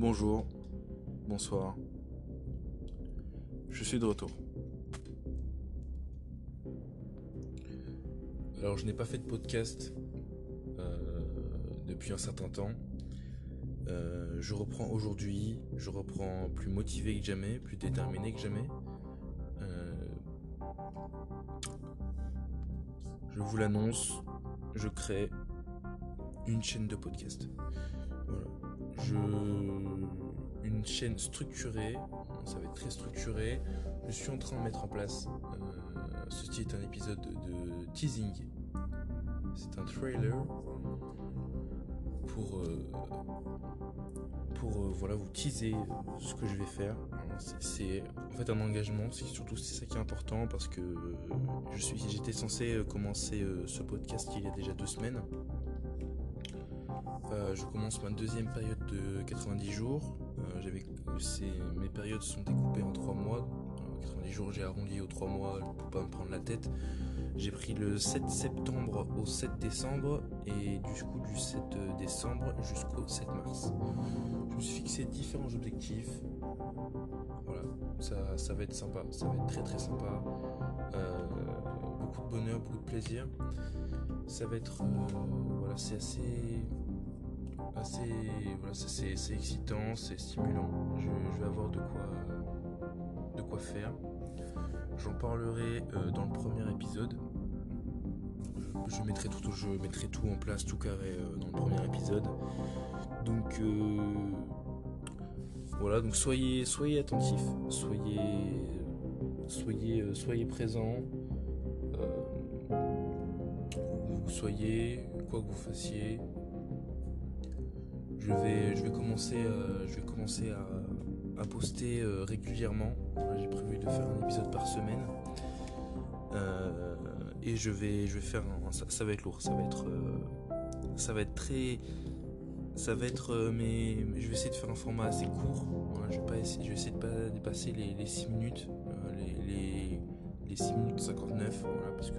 Bonjour, bonsoir. Je suis de retour. Alors je n'ai pas fait de podcast euh, depuis un certain temps. Euh, je reprends aujourd'hui, je reprends plus motivé que jamais, plus déterminé que jamais. Euh, je vous l'annonce, je crée une chaîne de podcast. Une chaîne structurée, ça va être très structuré. Je suis en train de mettre en place. Euh, ceci est un épisode de teasing. C'est un trailer pour euh, pour euh, voilà vous teaser ce que je vais faire. C'est en fait un engagement. C'est surtout c'est ça qui est important parce que j'étais censé commencer ce podcast il y a déjà deux semaines. Je commence ma deuxième période de 90 jours. j'avais mes périodes sont découpées en trois mois. 90 jours, j'ai arrondi aux 3 mois pour pas me prendre la tête. J'ai pris le 7 septembre au 7 décembre et du coup du 7 décembre jusqu'au 7 mars. Je me suis fixé différents objectifs. Voilà, ça, ça va être sympa, ça va être très très sympa. Euh, beaucoup de bonheur, beaucoup de plaisir. Ça va être, euh, voilà, c'est assez assez voilà c'est excitant c'est stimulant. Je, vais avoir de quoi faire. J'en parlerai euh, dans le premier épisode. Je mettrai tout je mettrai tout en place tout carré euh, dans le premier épisode. Donc euh, voilà donc soyez soyez attentifs. Soyez soyez soyez présents. Soyez quoi que vous fassiez je vais, je vais commencer, euh, je vais commencer à, poster euh, régulièrement. J'ai prévu de faire un épisode par semaine. Euh, et je vais, je vais faire. ça, va être lourd. Ça va être, ça va être très. Ça va être. mais je vais essayer de faire un format assez court. je, vais pas essayer, je vais essayer de pas dépasser les, 6 minutes. Les, les, 6 minutes 59. parce que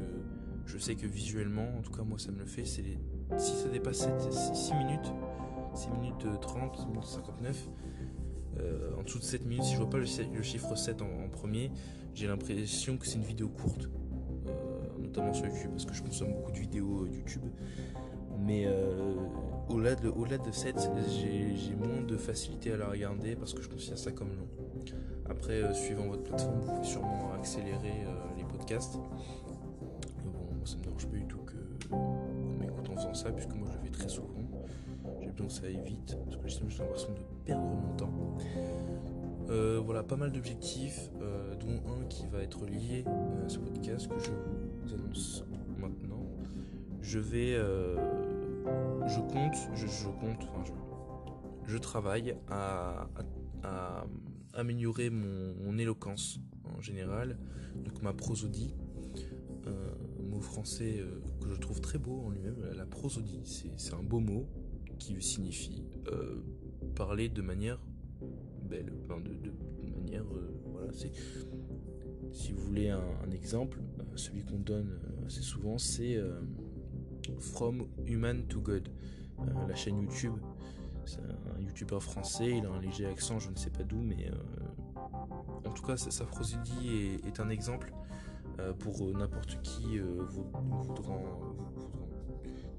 je sais que visuellement, en tout cas moi ça me le fait, si ça dépasse 6 minutes, 6 minutes 30, 6 minutes 59. Euh, en dessous de 7 minutes, si je vois pas le, chiffre 7 en, premier, j'ai l'impression que c'est une vidéo courte, euh, notamment sur YouTube, parce que je consomme beaucoup de vidéos euh, YouTube. Mais au-delà de, au de 7, j'ai moins de facilité à la regarder parce que je considère ça comme long. Après, suivant votre plateforme, vous pouvez sûrement accélérer les podcasts. Mais bon, ça me dérange pas du tout qu'on m'écoute en faisant ça, puisque moi je le fais très souvent donc ça évite, parce que j'ai l'impression de perdre mon temps. Euh, voilà, pas mal d'objectifs, euh, dont un qui va être lié à ce podcast que je vous annonce maintenant. Je vais, euh, je compte, je, compte, enfin je, travaille à, améliorer mon, éloquence en général, donc ma prosodie, mot français que je trouve très beau en lui-même, la prosodie, c'est un beau mot, qui signifie euh, parler de manière belle, de, manière, euh, voilà, c'est si vous voulez un, exemple, euh, celui qu'on donne assez souvent, c'est From Human to God, la chaîne YouTube. C'est un youtubeur français, il a un léger accent, je ne sais pas d'où, mais en tout cas, sa prosodie est, est, un exemple pour n'importe qui voudra,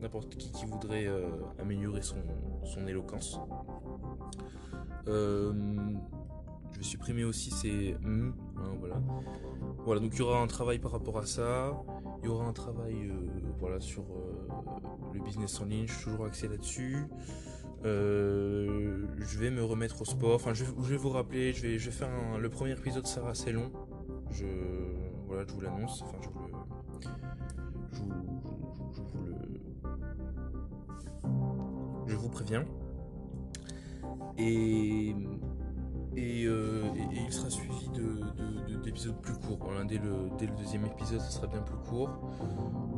n'importe qui qui voudrait euh, améliorer son, éloquence. Euh, je vais supprimer aussi ces hein, voilà. Voilà, donc il y aura un travail par rapport à ça. Il y aura un travail euh, sur le business en ligne. Je suis toujours axé là-dessus. je vais me remettre au sport. Enfin, je, vais vous rappeler. Je vais, faire le premier épisode sera assez long. Je, voilà, je vous l'annonce. Vous préviens. Et, et, euh, il sera suivi d'épisodes de, plus courts. dès, le, dès le deuxième épisode, ce sera bien plus court.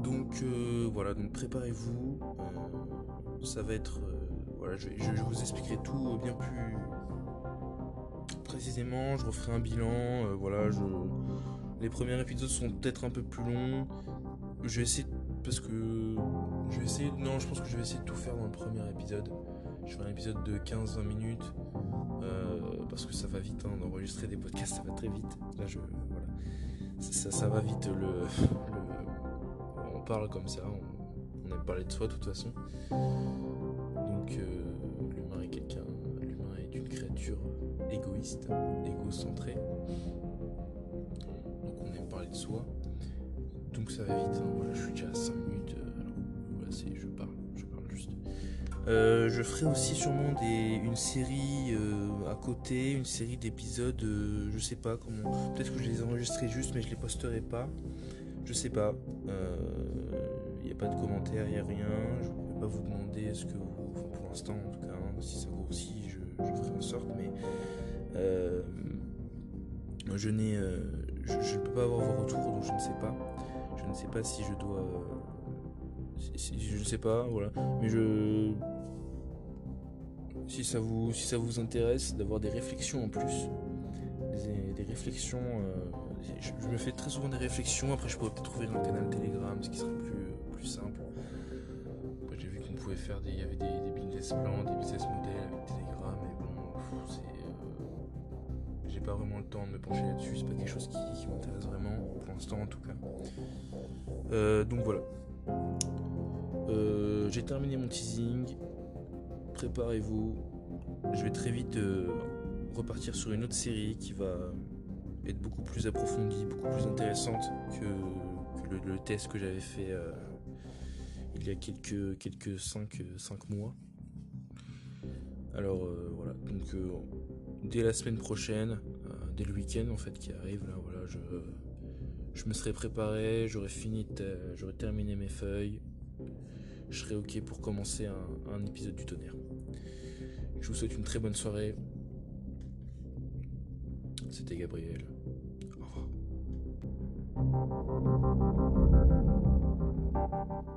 Donc euh, voilà, donc préparez-vous. Euh, ça va être. voilà, je, je, vous expliquerai tout bien plus précisément. Je referai un bilan. voilà, je, les premiers épisodes sont peut-être un peu plus longs. Je vais essayer parce que je vais essayer. Non, je pense que je vais essayer de tout faire dans le premier épisode. Je ferai un épisode de 15-20 minutes. parce que ça va vite, hein, d'enregistrer des podcasts, ça va très vite. Là, je, voilà. ça, ça, va vite. Le, on parle comme ça, on, on aime parler de soi de toute façon. Donc, l'humain est quelqu'un, l'humain est une créature égoïste, égocentrée. Donc, on aime parler de soi. Ça va vite. Hein. Voilà, je suis déjà à 5 minutes. alors, voilà, c'est, je parle, je parle juste. Euh, je ferai aussi sûrement des, une série euh, à côté, une série d'épisodes, euh, je sais pas comment. Peut-être que je les enregistrerai juste, mais je les posterai pas. Je sais pas. Il n'y a pas de commentaires, il n'y a rien. Je ne vais pas vous demander ce que vous. pour l'instant, en tout cas, hein, si ça grossit, je, je, ferai en sorte, mais. je n'ai. Je, ne peux pas avoir vos retours, donc je ne sais pas. Je ne sais pas si je dois. Je ne sais pas, voilà. Mais je si ça vous, si ça vous intéresse d'avoir des réflexions en plus, des, réflexions, euh, je, me fais très souvent des réflexions, après je pourrais peut-être trouver un canal Telegram, ce qui serait plus, plus simple. j'ai vu qu'on pouvait faire des, il y avait des, business plans, des business models avec Telegram, pas vraiment le temps de me pencher là-dessus, c'est pas quelque chose qui, m'intéresse vraiment, pour l'instant en tout cas. Euh, donc voilà. j'ai terminé mon teasing préparez-vous. Je vais très vite euh, repartir sur une autre série qui va être beaucoup plus approfondie, beaucoup plus intéressante que, le, test que j'avais fait euh, il y a quelques, quelques 5, mois. Alors euh, voilà, donc dès la semaine prochaine, dès le week-end en fait qui arrive, là voilà, je, me serai préparé, j'aurais fini, j'aurais terminé mes feuilles, je serai ok pour commencer un, épisode du tonnerre. Je vous souhaite une très bonne soirée. C'était Gabriel. Au revoir.